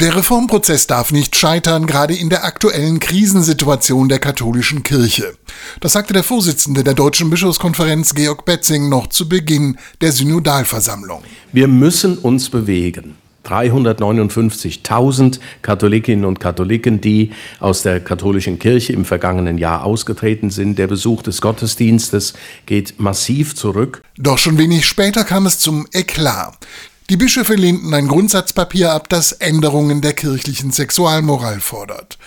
Der Reformprozess darf nicht scheitern, gerade in der aktuellen Krisensituation der katholischen Kirche. Das sagte der Vorsitzende der Deutschen Bischofskonferenz Georg Betzing noch zu Beginn der Synodalversammlung. Wir müssen uns bewegen. 359.000 Katholikinnen und Katholiken, die aus der katholischen Kirche im vergangenen Jahr ausgetreten sind. Der Besuch des Gottesdienstes geht massiv zurück. Doch schon wenig später kam es zum Eklat. Die Bischöfe lehnten ein Grundsatzpapier ab, das Änderungen der kirchlichen Sexualmoral fordert.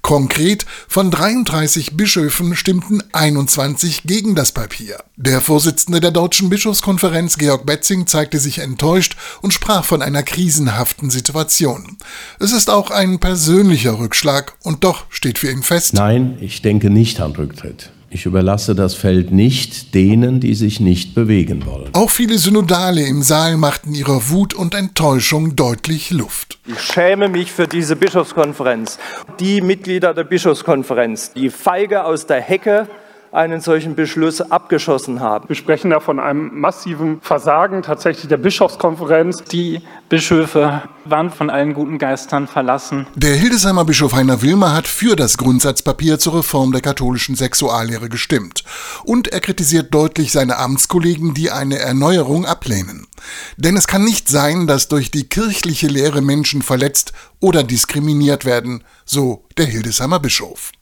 Konkret von 33 Bischöfen stimmten 21 gegen das Papier. Der Vorsitzende der Deutschen Bischofskonferenz Georg Betzing zeigte sich enttäuscht und sprach von einer krisenhaften Situation. Es ist auch ein persönlicher Rückschlag und doch steht für ihn fest. Nein, ich denke nicht an Rücktritt. Ich überlasse das Feld nicht denen, die sich nicht bewegen wollen. Auch viele Synodale im Saal machten ihrer Wut und Enttäuschung deutlich Luft. Ich schäme mich für diese Bischofskonferenz. Die Mitglieder der Bischofskonferenz, die feige aus der Hecke einen solchen Beschluss abgeschossen haben. Wir sprechen da von einem massiven Versagen tatsächlich der Bischofskonferenz. Die Bischöfe waren von allen guten Geistern verlassen. Der Hildesheimer Bischof Heiner Wilmer hat für das Grundsatzpapier zur Reform der katholischen Sexuallehre gestimmt. Und er kritisiert deutlich seine Amtskollegen, die eine Erneuerung ablehnen. Denn es kann nicht sein, dass durch die kirchliche Lehre Menschen verletzt oder diskriminiert werden, so der Hildesheimer Bischof.